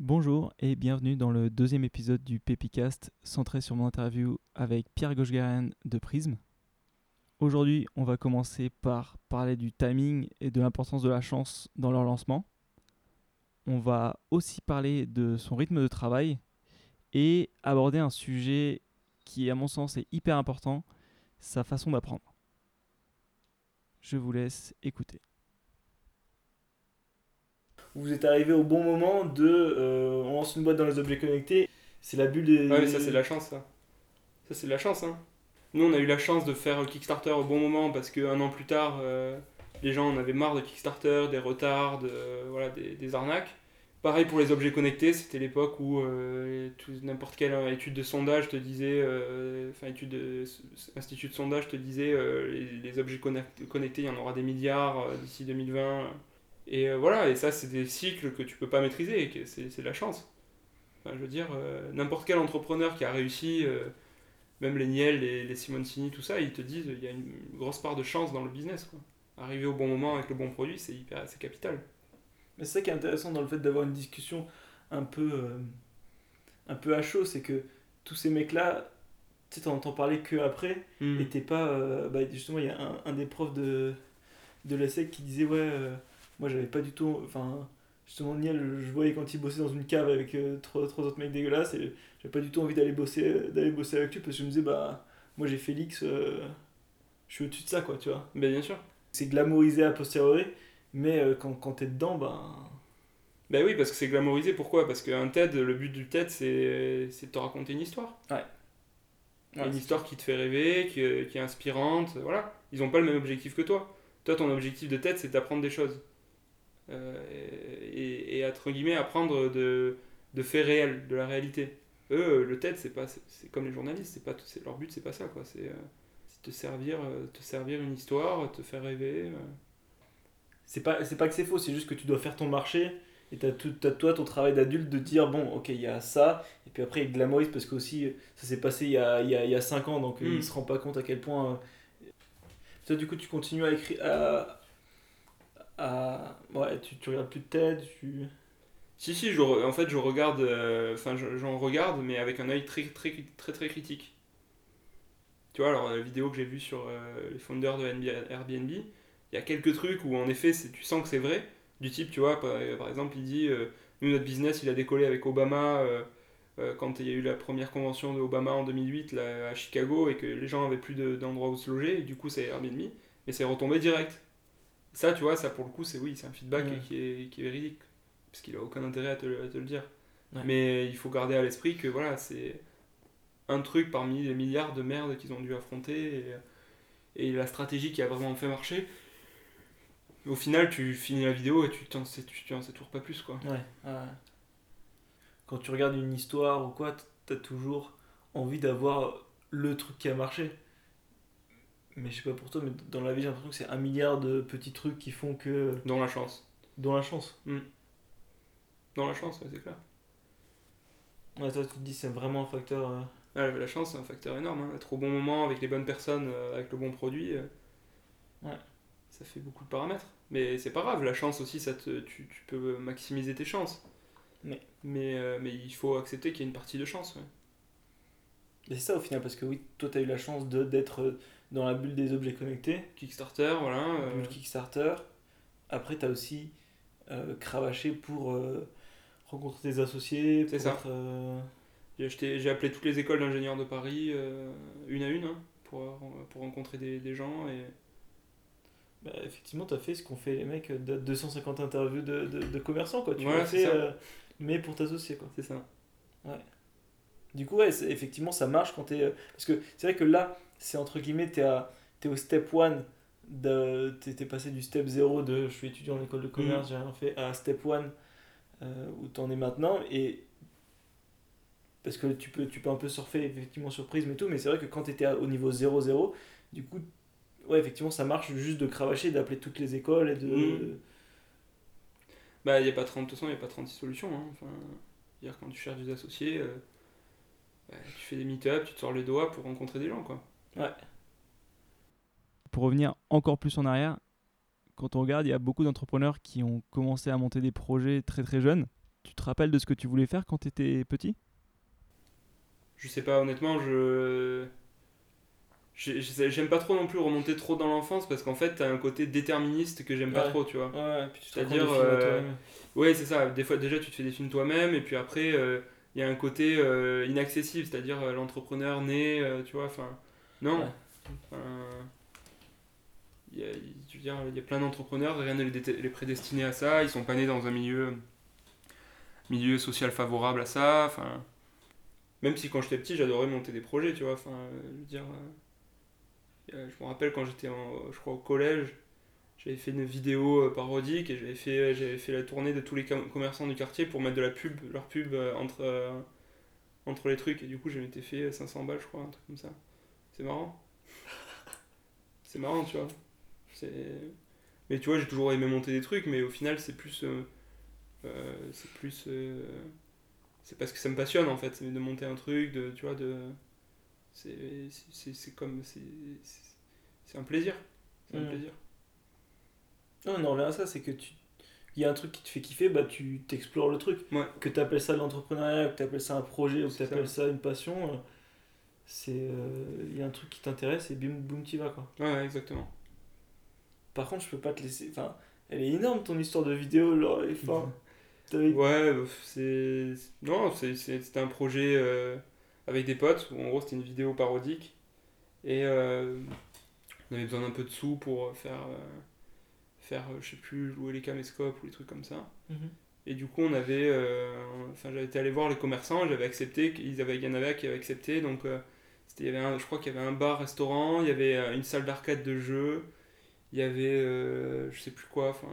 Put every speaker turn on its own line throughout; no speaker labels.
Bonjour et bienvenue dans le deuxième épisode du Pepicast centré sur mon interview avec Pierre Gochgaren de Prism. Aujourd'hui, on va commencer par parler du timing et de l'importance de la chance dans leur lancement. On va aussi parler de son rythme de travail et aborder un sujet qui, à mon sens, est hyper important, sa façon d'apprendre. Je vous laisse écouter.
Vous êtes arrivé au bon moment de. euh, on lance une boîte dans les objets connectés. C'est la bulle des.
Ouais, mais ça c'est la chance ça. Ça c'est la chance hein. Nous on a eu la chance de faire Kickstarter au bon moment parce qu'un an plus tard, euh, les gens en avaient marre de Kickstarter, des retards, voilà, des, arnaques. Pareil pour les objets connectés, c'était l'époque où euh, n'importe quelle étude de sondage te disait, euh, enfin étude de, institut de sondage te disait euh, les, objets connect- connectés, il y en aura des milliards euh, d'ici 2020. Et euh, voilà, et ça c'est des cycles que tu peux pas maîtriser, et que c'est c'est de la chance. Enfin, je veux dire, euh, n'importe quel entrepreneur qui a réussi, euh, même les Niel, les, les Simoncini, tout ça, ils te disent il y a une grosse part de chance dans le business. Quoi. Arriver au bon moment avec le bon produit, c'est hyper, c'est capital.
Mais c'est ça qui est intéressant dans le fait d'avoir une discussion un peu, euh, un peu à chaud, c'est que tous ces mecs-là, tu sais, t'en entends parler que après,
Hmm.
et t'es pas. bah, justement, il y a un, un des profs de, de l'ESSEC qui disait Ouais, moi j'avais pas du tout. Enfin, justement, Niel, je voyais quand il bossait dans une cave avec euh, trois, trois autres mecs dégueulasses, et j'avais pas du tout envie d'aller bosser, d'aller bosser avec lui parce que je me disais Bah, moi j'ai Félix, euh, je suis au-dessus de ça, quoi, tu vois.
Ben, bien sûr.
C'est glamourisé a posteriori, mais euh, quand, quand t'es dedans, ben.
Ben oui, parce que c'est glamourisé. Pourquoi? Parce qu'un TED, le but du TED, c'est c'est de te raconter une histoire. une histoire qui te fait rêver, qui, est- qui est inspirante, voilà. Ils n'ont pas le même objectif que toi. Toi, ton objectif de tête, c'est d'apprendre des choses. Euh, et, et, entre guillemets, apprendre de, de faits réels, de la réalité. Eux, le TED, c'est pas, c'est- comme les journalistes, c'est pas, c'est leur but, c'est pas ça, quoi. C'est euh, te servir, euh, te servir une histoire, te faire rêver. euh.
C'est pas, c'est pas que c'est faux, c'est juste que tu dois faire ton marché et t'as, tout, t'as toi ton travail d'adulte de dire bon, ok, il y a ça, et puis après il glamourise parce que aussi ça s'est passé il y a, il y a, il y a 5 ans donc euh,
Mm.
il se rend pas compte à quel point. euh, Toi, du coup, tu continues à écrire. À, à- ouais, tu, tu regardes plus de TED, tu.
Si, si, en fait, je regarde, euh, enfin, je- j'en regarde, mais avec un œil très, très, très, très critique. Tu vois, alors, la vidéo que j'ai vue sur euh, les founders de NB Airbnb, il y a quelques trucs où, en effet, tu sens que c'est vrai. Du type, tu vois, par, par exemple, il dit euh, Nous, notre business, il a décollé avec Obama euh, euh, quand il y a eu la première convention de Obama en 2008 là, à Chicago et que les gens avaient plus de- d'endroits où se loger, et du coup, c'est Airbnb, mais c'est retombé direct. Ça, tu vois, ça pour le coup, c'est oui, c'est un feedback
Ouais.
qui, est, qui est véridique parce qu'il a aucun intérêt à te, le- à te le dire.
Ouais.
Mais il faut garder à l'esprit que voilà, c'est un truc parmi les milliards de merdes qu'ils ont dû affronter et, et la stratégie qui a vraiment fait marcher. Au final, tu finis la vidéo et tu t'en sais, tu, tu en sais toujours pas plus quoi.
Ouais, ouais. Quand tu regardes une histoire ou quoi, t'as toujours envie d'avoir le truc qui a marché. Mais je sais pas pour toi, mais dans la vie, j'ai l'impression que c'est un milliard de petits trucs qui font que.
Dans la chance.
dans la chance.
Dans la chance, ouais, c'est clair.
Ouais, toi, tu te dis, c'est vraiment un facteur. euh,
Ah, la chance, c'est un facteur énorme. hein. Être au bon moment, avec les bonnes personnes, euh, avec le bon produit, euh,
Ouais.
ça fait beaucoup de paramètres. Mais c'est pas grave, la chance aussi, ça te, tu, tu peux maximiser tes chances.
Mais-
Mais, euh, mais il faut accepter qu'il y a une partie de chance. ouais.
Mais c'est ça au final, parce que oui, toi, t'as eu la chance de- d'être euh, dans la bulle des objets connectés,
Kickstarter, voilà. euh,
bulle Kickstarter. Après, t'as aussi euh, cravaché pour euh, rencontrer tes associés.
C'est ça.
euh,
J'ai appelé toutes les écoles d'ingénieurs de Paris, une à une, hein, pour, pour rencontrer des, des gens. Et...
bah, effectivement, t'as fait ce qu'ont fait les mecs de 250 interviews de, de, de commerçants, quoi. Tu
Voilà,
fait,
ça.
mais pour t'associer, quoi.
C'est ça.
Du coup, ouais, effectivement, ça marche quand t'es. Parce que c'est vrai que là, c'est entre guillemets, t'es, à, t'es au step 1, de, t'es, t'es passé du step 0 de je suis étudiant en école de commerce, j'ai rien fait, à step 1 euh, où t'en es maintenant. Et. Parce que tu peux, tu peux un peu surfer effectivement sur Prism et tout, mais c'est vrai que quand t'étais à- au niveau 0-0, du coup, ouais, effectivement, ça marche juste de cravacher, d'appeler toutes les écoles et de.
Mhm. Bah, il n'y a pas 30, de toute façon, il n'y a pas 36 solutions. Hein. Enfin, dire quand tu cherches des associés, euh, bah, tu fais des meet-up, tu te sors les doigts pour rencontrer des gens, quoi.
Pour revenir encore plus en arrière, quand on regarde, il y a beaucoup d'entrepreneurs qui ont commencé à monter des projets très très jeunes. tu te rappelles de ce que tu voulais faire quand tu étais petit?
Je sais pas, honnêtement, je. j'ai- j'ai- J'aime pas trop non plus remonter trop dans l'enfance parce qu'en fait, t'as un côté déterministe que j'aime pas
Ouais.
trop, tu vois.
Ouais, puis tu te
C'est-à-dire, euh. Ouais, c'est ça. Des fois, déjà, tu te fais des films toi-même, et puis après, euh, il y a un côté euh, inaccessible, c'est-à-dire euh, l'entrepreneur né, tu vois. Enfin, non.
Ouais.
Enfin, il y a, il- je veux dire, il y a plein d'entrepreneurs, rien ne les, prédestiner à ça. Ils sont pas nés dans un milieu, milieu social favorable à ça. Enfin, même si quand j'étais petit, j'adorais monter des projets, tu vois. Enfin, je veux dire, euh, euh, je me rappelle quand j'étais, en- je crois, au collège. J'avais fait une vidéo euh, parodique et j'avais fait, j'avais fait la tournée de tous les com- commerçants du quartier pour mettre de la pub, leur pub entre, entre les trucs. Et du coup, je m'étais fait 500 balles, je crois, un truc comme ça. C'est marrant. C'est marrant, tu vois. C'est... Mais tu vois, j'ai toujours aimé monter des trucs, mais au final, c'est plus. euh, euh, c'est plus. euh, c'est parce que ça me passionne en fait, c'est de monter un truc, de, tu vois, de. C'est, c'est, c'est- c'est comme. C'est, un plaisir. C'est un
Mm.
plaisir.
Non, on en revient à ça, c'est que tu. Il y a un truc qui te fait kiffer, bah tu t'explores le truc.
Ouais.
Que tu appelles ça de l'entrepreneuriat, que tu appelles ça un projet, ou que tu
ça.
appelles ça une passion, euh, c'est. euh, Il y a un truc qui t'intéresse et bim boum t'y vas quoi.
Ouais, ouais, exactement.
Par contre, je peux pas te laisser. Enfin, elle est énorme ton histoire de vidéo, et, enfin,
Ouais, bah, c'est. Non, c'était un projet euh, avec des potes, où en gros c'était une vidéo parodique. Et euh, on avait besoin d'un peu de sous pour faire, euh, faire euh, je sais plus, louer les caméscopes ou les trucs comme ça.
Mhm.
Et du coup, on avait. euh, Enfin, j'avais été allé voir les commerçants, j'avais accepté, qu'ils avaient, il y en avait qui avaient accepté. Donc, euh, il y avait un, je crois qu'il y avait un bar-restaurant, il y avait euh, une salle d'arcade de jeux, il y avait. euh, je sais plus quoi, enfin.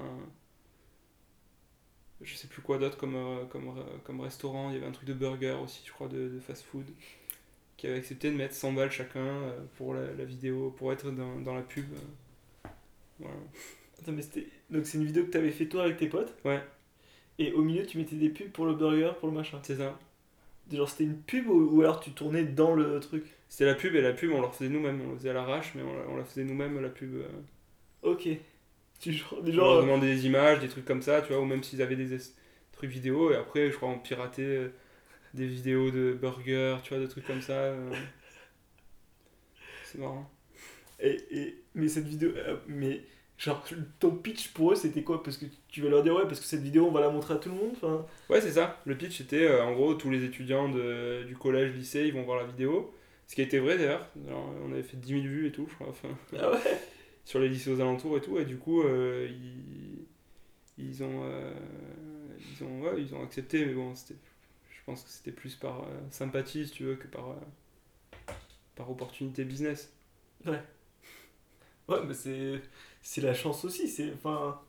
Je sais plus quoi d'autre comme, euh, comme, euh, comme restaurant, il y avait un truc de burger aussi, je crois, de, de fast-food, qui avait accepté de mettre 100 balles chacun pour la, la vidéo, pour être dans, dans la pub. Voilà.
Attends, mais c'était. Donc, c'est une vidéo que t'avais fait toi avec tes potes?
Ouais,
Et au milieu, tu mettais des pubs pour le burger, pour le machin.
c'est ça.
Genre, c'était une pub ou, ou alors tu tournais dans le truc?
C'était la pub et la pub on la faisait nous-mêmes, on la faisait à l'arrache mais on la, on la faisait nous-mêmes la pub. euh.
Ok. Tu genre, des
On leur
euh,
demandait des images, des trucs comme ça, tu vois, ou même s'ils avaient des es- trucs vidéo et après je crois on piratait euh, des vidéos de burgers, tu vois, des trucs comme ça. euh. C'est marrant.
Et, et- mais cette vidéo, mais genre ton pitch pour eux c'était quoi? Parce que tu vas leur dire ouais parce que cette vidéo on va la montrer à tout le monde. Enfin,
Ouais, c'est ça. Le pitch c'était euh, en gros tous les étudiants de- du collège, lycée, ils vont voir la vidéo. Ce qui a été vrai d'ailleurs. On avait fait 10 000 vues et tout, je crois. Enfin,
ah ouais?
sur les lycées aux alentours et tout et du coup euh, ils, ils ont euh, ils ont ouais, ils ont accepté mais bon je pense que c'était plus par euh, sympathie si tu veux que par par opportunité business
Ouais, mais c'est c'est la chance aussi. C'est enfin.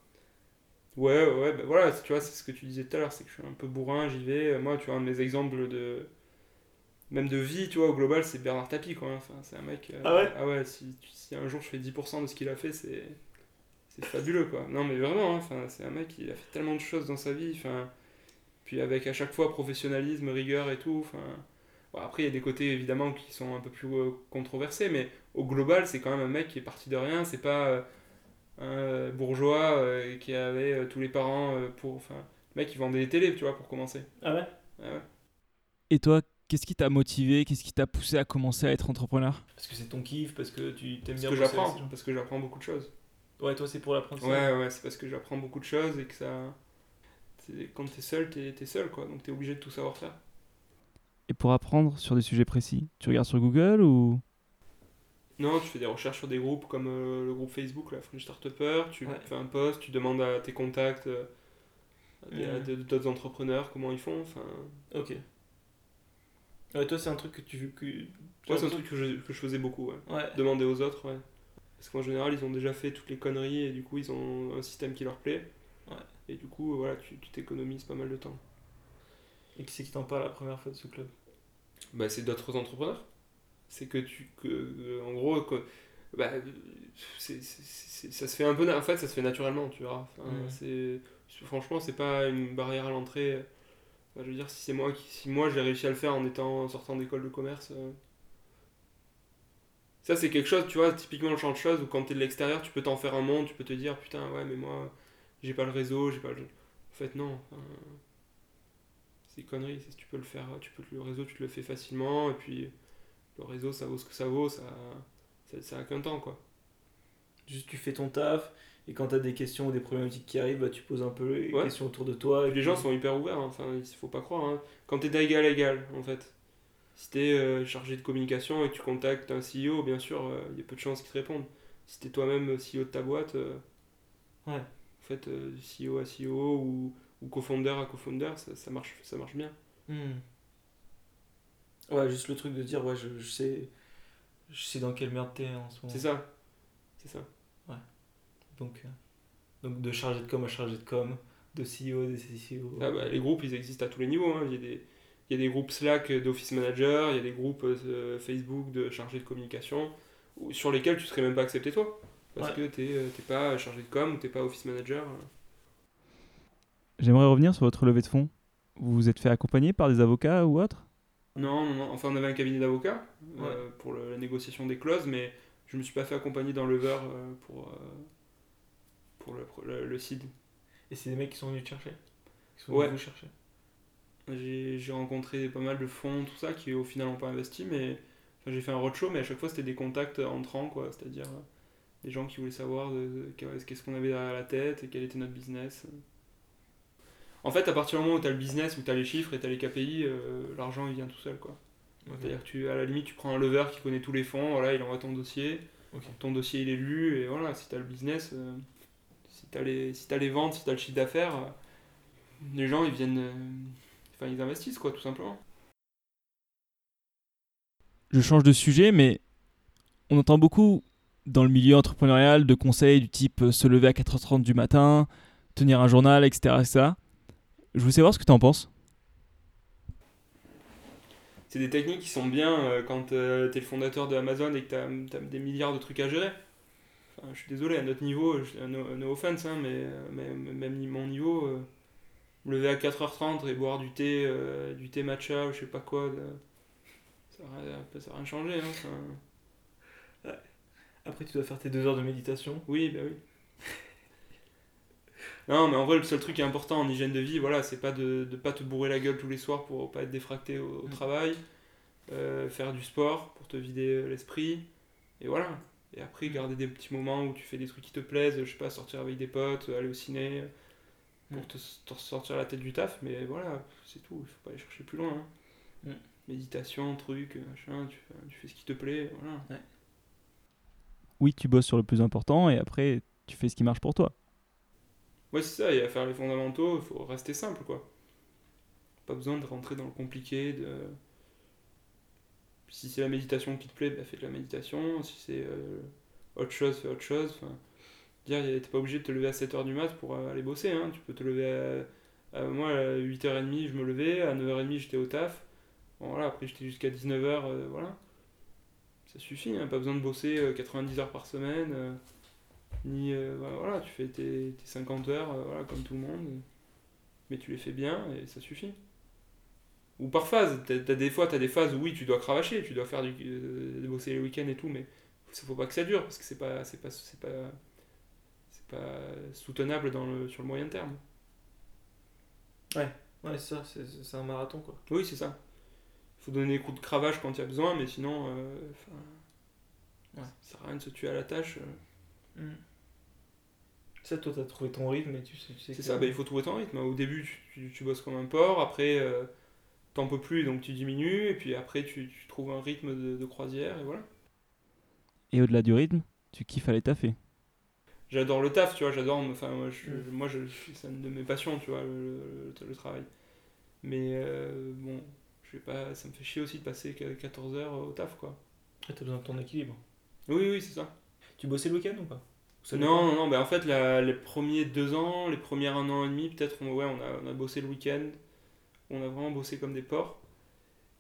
ouais ouais bah voilà tu vois c'est ce que tu disais tout à l'heure c'est que je suis un peu bourrin j'y vais moi tu vois un de mes exemples de même de vie tu vois au global c'est Bernard Tapie quoi hein. enfin c'est un mec euh,
Ah ouais?
ah ouais si, si un jour je fais 10% de ce qu'il a fait c'est c'est fabuleux quoi non mais vraiment hein, enfin c'est un mec qui a fait tellement de choses dans sa vie enfin puis avec à chaque fois professionnalisme rigueur et tout enfin bon, après il y a des côtés évidemment qui sont un peu plus euh, controversés mais au global c'est quand même un mec qui est parti de rien c'est pas euh, euh, bourgeois euh, qui avait euh, tous les parents euh, pour enfin le mec il vendait des télés tu vois pour commencer
Ah ouais?
Ah ouais.
Et toi, qu'est-ce qui t'a motivé? Qu'est-ce qui t'a poussé à commencer à être entrepreneur?
Parce que c'est ton kiff, parce que tu t'aimes
parce
bien.
que
bosser
j'apprends parce que j'apprends beaucoup de choses
Ouais, toi c'est pour l'apprentissage.
Ouais, ouais, c'est parce que j'apprends beaucoup de choses et que ça. Quand t'es seul, t'es es seul, quoi. Donc t'es obligé de tout savoir faire.
Et pour apprendre sur des sujets précis, tu regardes sur Google ou?
Non, tu fais des recherches sur des groupes comme euh, le groupe Facebook, la French Startupper. Tu
Ouais.
fais un post, tu demandes à tes contacts, euh, à des- d'autres entrepreneurs, comment ils font. Enfin,
Ok. Ouais, toi c'est un truc que tu. Que...
moi, c'est un truc que je, que je faisais beaucoup, ouais.
Ouais.
Demander aux autres, ouais. Parce qu'en général, ils ont déjà fait toutes les conneries et du coup, ils ont un système qui leur plaît.
Ouais.
Et du coup, voilà, tu tu t'économises pas mal de temps.
Et qui c'est qui t'en parle la première fois de ce club?
Bah, c'est d'autres entrepreneurs. C'est que tu. Que, en gros, que, bah, c'est- c'est- c'est- ça se fait un peu. En fait, ça se fait naturellement, tu. Enfin,
Mhm.
c'est, franchement, c'est pas une barrière à l'entrée. Je veux dire, si c'est moi qui. Si moi j'ai réussi à le faire en étant en sortant d'école de commerce. euh, Ça, c'est quelque chose, tu vois, typiquement le genre de choses où quand t'es de l'extérieur, tu peux t'en faire un monde, tu peux te dire, putain, ouais, mais moi, j'ai pas le réseau, j'ai pas le. En fait, non. enfin, c'est connerie. Tu peux le faire, tu peux le réseau, tu te le fais facilement, et puis le réseau, ça vaut ce que ça vaut, ça, ça, ça a qu'un temps, quoi.
Juste tu fais ton taf, et quand t'as des questions ou des problématiques qui arrivent, bah, tu poses un peu les
Ouais.
questions autour de toi. Et
les gens sont hyper ouverts, hein. enfin, il faut pas croire. hein. Quand t'es d'égal à égal, en fait, si t'es euh, chargé de communication et que tu contactes un CEO, bien sûr, il y a peu de chances qu'ils te répondent. Si t'es toi-même CEO de ta boîte, euh,
Ouais.
en fait, euh, CEO à CEO ou, ou co-founder à co-founder, ça, ça marche, ça marche bien.
Hmm. Ouais, juste le truc de dire, ouais, je, je sais, je sais dans quelle merde t'es en ce moment.
C'est ça. C'est ça.
Donc, euh, donc de chargé de com à chargé de com, de CEO, de CCO.
Ah bah, les groupes, ils existent à tous les niveaux. hein. Il, y a des, il y a des groupes Slack d'office manager, il y a des groupes euh, Facebook de chargé de communication, où- sur lesquels tu serais même pas accepté toi. Parce
Ouais.
que t'es euh, t'es pas chargé de com ou t'es pas office manager.
J'aimerais revenir sur votre levée de fonds. Vous vous êtes fait accompagner par des avocats ou autres?
Non, non, non. Enfin, on avait un cabinet d'avocats euh, pour le- la négociation des clauses, mais je me suis pas fait accompagner dans le lever euh, pour, euh, pour le, le, le seed.
Et c'est des mecs qui sont venus te chercher? Qui sont
Ouais.
venus vous chercher?
J'ai j'ai rencontré pas mal de fonds, tout ça, qui au final n'ont pas investi, mais enfin, j'ai fait un roadshow, mais à chaque fois c'était des contacts entrants, quoi, c'est-à-dire des gens qui voulaient savoir qu'est-ce qu'on avait derrière la tête et quel était notre business. En fait, à partir du moment où tu as le business, où tu as les chiffres et tu as les KPI, euh, l'argent il vient tout seul, quoi. C'est-à-dire que tu, à la limite, tu prends un lever qui connaît tous les fonds, voilà, il envoie ton dossier, ton dossier il est lu, et voilà, si tu as le business, euh, si tu as, les- si t'as les ventes, si tu as le chiffre d'affaires, euh, les gens ils viennent. euh, Enfin, ils investissent, quoi, tout simplement.
Je change de sujet, mais on entend beaucoup dans le milieu entrepreneurial de conseils du type se lever à 4h30 du matin, tenir un journal, etc. etc. Je voulais savoir ce que tu en penses.
C'est des techniques qui sont bien euh, quand tu es le fondateur de Amazon et que tu as, des milliards de trucs à gérer. Enfin, je suis désolé, à notre niveau, je- no, no offense, hein, mais, euh, mais- même mon niveau, euh, me lever à 4h30 et boire du thé, euh, du thé matcha ou je sais pas quoi, ça n'a rien, ça a rien changé. Hein,
Après, tu dois faire tes deux heures de méditation.
Oui, bah oui. Non, mais en vrai, le seul truc qui est important en hygiène de vie, voilà, c'est pas de ne pas te bourrer la gueule tous les soirs pour pas être défracté au, au
Mm.
travail, euh, faire du sport pour te vider euh, l'esprit, et voilà. Et après, garder des petits moments où tu fais des trucs qui te plaisent, je sais pas, sortir avec des potes, aller au ciné, pour
Mm.
te, te sortir la tête du taf, mais voilà, c'est tout, il faut pas aller chercher plus loin. hein.
Mm.
Méditation, truc, machin, tu, fais- tu fais ce qui te plaît, voilà.
Oui, tu bosses sur le plus important et après, tu fais ce qui marche pour toi.
Ouais, c'est ça, et à faire les fondamentaux, il faut rester simple, quoi. Pas besoin de rentrer dans le compliqué, de... Si c'est la méditation qui te plaît, bah fais de la méditation, si c'est euh, autre chose, fais autre chose. Dire, y a- t'es pas obligé de te lever à 7h du mat pour euh, aller bosser, hein. Tu peux te lever à... moi, à 8h30, je me levais, à 9h30, j'étais au taf. Bon, voilà, après, j'étais jusqu'à 19h, voilà. Ça suffit, hein, pas besoin de bosser euh, 90 heures par semaine. Ni euh, bah, voilà tu fais tes, tes 50 heures euh, voilà comme tout le monde mais tu les fais bien et ça suffit ou par phase t'as, t'as des fois t'as des phases où oui tu dois cravacher tu dois faire du euh, bosser les week-ends et tout mais faut, faut pas que ça dure parce que c'est pas c'est pas c'est pas c'est pas soutenable dans le sur le moyen terme
Ouais, c'est ça, c'est un marathon quoi.
oui c'est ça faut donner des coups de cravache quand il y a besoin mais sinon euh,
Ouais.
ça sert à rien de se tuer à la tâche euh.
Ça, toi, t'as trouvé ton rythme et tu sais. tu sais
C'est
que-
ça, bah, il faut trouver ton rythme. Au début, tu, tu- tu bosses comme un porc, après, euh, t'en peux plus, donc tu diminues, et puis après, tu, tu trouves un rythme de, de croisière, et voilà.
Et au-delà du rythme, tu kiffes aller taffer.
J'adore le taf, tu vois, j'adore, enfin, moi, je,
Mm.
moi je, c'est une de mes passions, tu vois, le, le- le travail. Mais euh, bon, je vais pas, ça me fait chier aussi de passer que 14 heures au taf, quoi.
Ah, T'as besoin de ton équilibre.
Oui, oui, c'est ça.
Tu bossais le week-end ou pas?
Non, non, non, bah, en fait, la- les premiers deux ans, les premiers un an et demi, peut-être, on, ouais, on a, on a bossé le week-end. On a vraiment bossé comme des porcs.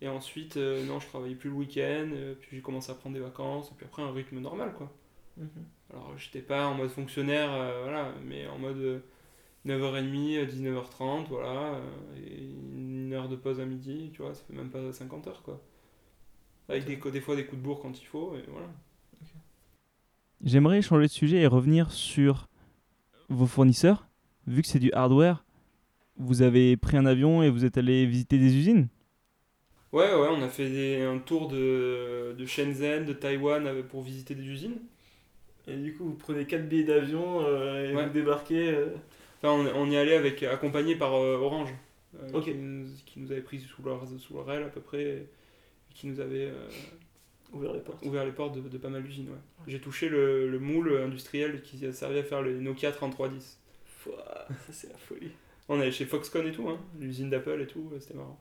Et ensuite, euh, non, je travaillais plus le week-end, euh, puis j'ai commencé à prendre des vacances, et puis après, un rythme normal, quoi.
Mhm.
Alors, j'étais pas en mode fonctionnaire, euh, voilà, mais en mode euh, 9h30, euh, 19h30, voilà, et une heure de pause à midi, tu vois, ça fait même pas 50 heures, quoi. Avec des, des fois des coups de bourre quand il faut, et voilà.
J'aimerais changer de sujet et revenir sur vos fournisseurs. Vu que c'est du hardware, vous avez pris un avion et vous êtes allé visiter des usines?
Ouais, ouais, on a fait des- un tour de, de Shenzhen, de Taïwan euh, pour visiter des usines.
Et du coup, vous prenez 4 billets d'avion euh, et
Ouais.
vous débarquez. euh,
Enfin, on, on y est allé avec, accompagné par euh, Orange, euh, qui, nous, qui nous avait pris sous leur, sous leur aile à peu près, et qui nous avait euh,
ouvert les portes.
ouvert les portes de, de pas mal d'usines. Ouais. J'ai touché le, le moule industriel qui a servi à faire les Nokia 3310.
Fouah, ça, c'est la folie.
On allait chez Foxconn et tout, hein, l'usine d'Apple et tout, c'était marrant.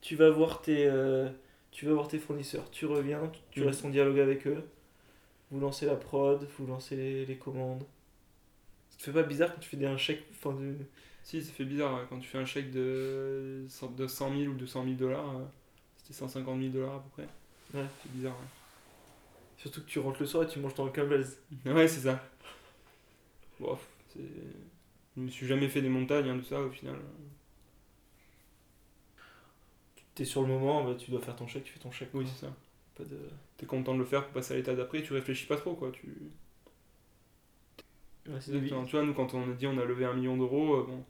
Tu vas voir tes, euh, tu vas voir tes fournisseurs. Tu reviens, tu, tu
Mhm.
restes en dialogue avec eux. Vous lancez la prod, vous lancez les, les commandes. Ça te fait pas bizarre quand tu fais des, un chèque enfin.
Si, ça fait bizarre quand tu fais un chèque de, de 100 000 ou 200 000 dollars, euh, c'était 150 000 dollars à peu près.
Ouais.
C'est bizarre. ouais.
Surtout que tu rentres le soir et tu manges ton Campbell's.
Ouais, c'est ça. Bon, c'est... Je me suis jamais fait des montagnes, hein, tout ça, au final.
T'es sur le moment, bah, tu dois faire ton chèque, tu fais ton chèque.
Oui, c'est ça.
Pas de...
T'es content de le faire pour passer à l'état d'après, tu réfléchis pas trop, quoi. Tu...
Ouais, c'est.
Exactement. Tu vois, nous, quand on a dit on a levé un million d'euros, euh, bon,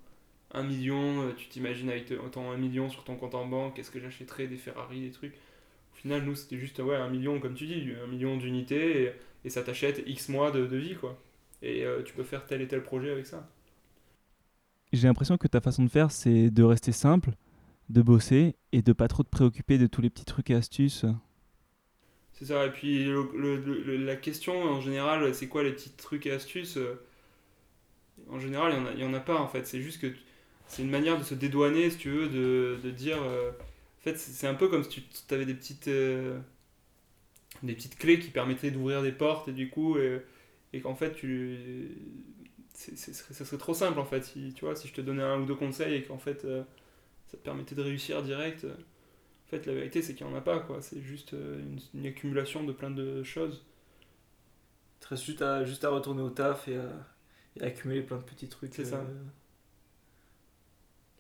un million, euh, tu t'imagines avec te- autant un million sur ton compte en banque, est-ce que j'achèterais des Ferrari, des trucs? Au final, nous, c'était juste, ouais, un million, comme tu dis, un million d'unités, et, et ça t'achète X mois de, de vie, quoi. Et euh, tu peux faire tel et tel projet avec ça.
J'ai l'impression que ta façon de faire, c'est de rester simple, de bosser et de pas trop te préoccuper de tous les petits trucs et astuces.
C'est ça, et puis le- le- le- la question en général, c'est quoi les petits trucs et astuces euh, En général, il n'y en, en a pas en fait, c'est juste que c'est une manière de se dédouaner, si tu veux, de, de dire. euh, fait, c'est un peu comme si tu avais des petites, euh, des petites clés qui permettraient d'ouvrir des portes, et du coup, et, et qu'en fait, tu. serait- ça serait trop simple en fait, si, tu vois, si je te donnais un ou deux conseils et qu'en fait, euh, ça te permettait de réussir direct. euh, en fait, la vérité, c'est qu'il n'y en a pas, quoi. C'est juste euh, une, une accumulation de plein de choses.
Reste juste à, juste à retourner au taf et à, et à accumuler plein de petits trucs.
C'est ça.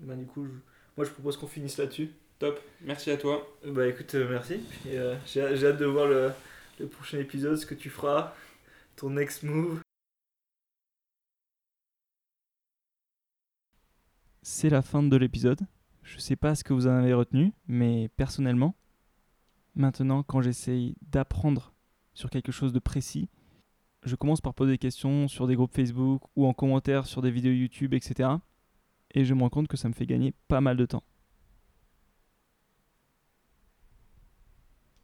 Bah, du coup, je- moi je propose qu'on finisse là-dessus.
Top. Merci à toi.
Bah écoute, euh, merci. Euh, j'ai j'ai hâte de voir le, le prochain épisode, ce que tu feras, ton next move.
C'est la fin de l'épisode. Je sais pas ce que vous en avez retenu, mais personnellement, maintenant quand j'essaye d'apprendre sur quelque chose de précis, je commence par poser des questions sur des groupes Facebook ou en commentaire sur des vidéos YouTube, etc. Et je me rends compte que ça me fait gagner pas mal de temps.